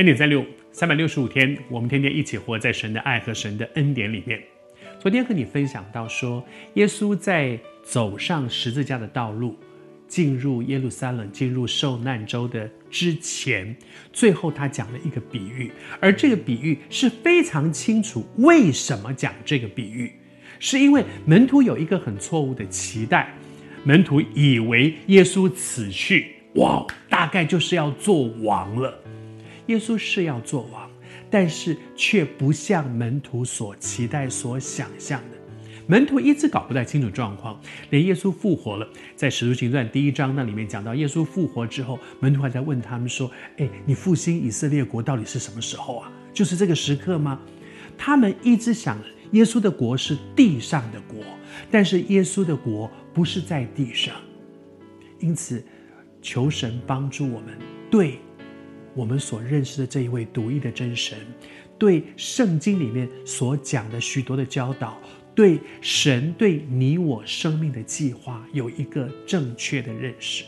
恩典三六，三百六十五天，我们天天一起活在神的爱和神的恩典里面。昨天和你分享到说，耶稣在走上十字架的道路，进入耶路撒冷、进入受难周的之前，最后他讲了一个比喻，而这个比喻是非常清楚为什么讲这个比喻，是因为门徒有一个很错误的期待，门徒以为耶稣此去，哇，大概就是要做王了。耶稣是要做王，但是却不像门徒所期待、所想象的。门徒一直搞不太清楚状况，连耶稣复活了，在《使徒行传》第一章那里面讲到，耶稣复活之后，门徒还在问他们说：“哎，你复兴以色列国到底是什么时候啊？就是这个时刻吗？”他们一直想，耶稣的国是地上的国，但是耶稣的国不是在地上，因此求神帮助我们对。我们所认识的这一位独一的真神，对圣经里面所讲的许多的教导，对神对你我生命的计划有一个正确的认识。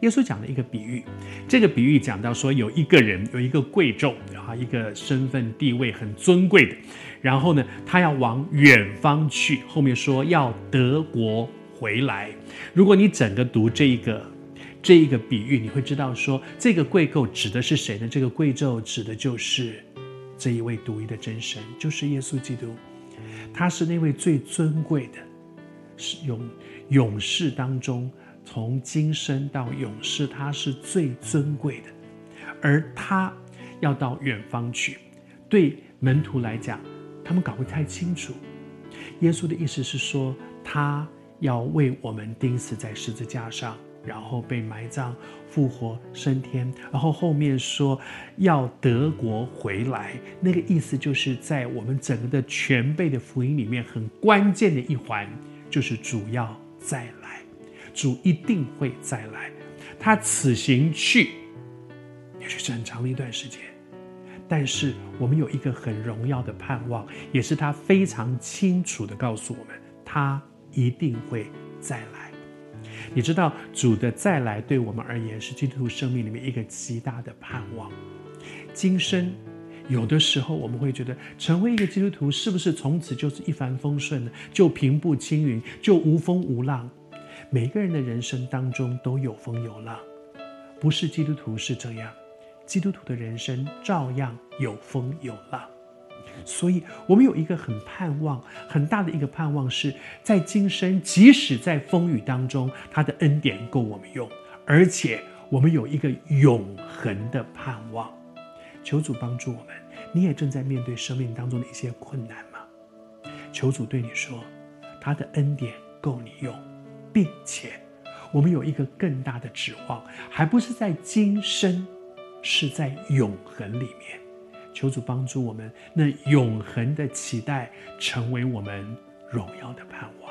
耶稣讲了一个比喻，这个比喻讲到说，有一个人有一个贵胄啊，一个身份地位很尊贵的，然后呢，他要往远方去，后面说要得国回来。如果你整个读这一个。这一个比喻，你会知道说，这个贵胄指的是谁呢？这个贵胄指的就是这一位独一的真神，就是耶稣基督。他是那位最尊贵的，是永永世当中，从今生到永世，他是最尊贵的。而他要到远方去，对门徒来讲，他们搞不太清楚。耶稣的意思是说，他要为我们钉死在十字架上。然后被埋葬、复活、升天，然后后面说要得国回来，那个意思就是在我们整个的全备的福音里面，很关键的一环就是主要再来，主一定会再来。他此行去，也许是很长的一段时间，但是我们有一个很荣耀的盼望，也是他非常清楚的告诉我们，他一定会再来。你知道主的再来对我们而言是基督徒生命里面一个极大的盼望。今生有的时候我们会觉得成为一个基督徒是不是从此就是一帆风顺呢？就平步青云，就无风无浪？每个人的人生当中都有风有浪，不是基督徒是这样，基督徒的人生照样有风有浪。所以，我们有一个很盼望、很大的一个盼望，是在今生，即使在风雨当中，他的恩典够我们用，而且我们有一个永恒的盼望。求主帮助我们。你也正在面对生命当中的一些困难吗？求主对你说，他的恩典够你用，并且我们有一个更大的指望，还不是在今生，是在永恒里面。求主帮助我们，那永恒的期待成为我们荣耀的盼望。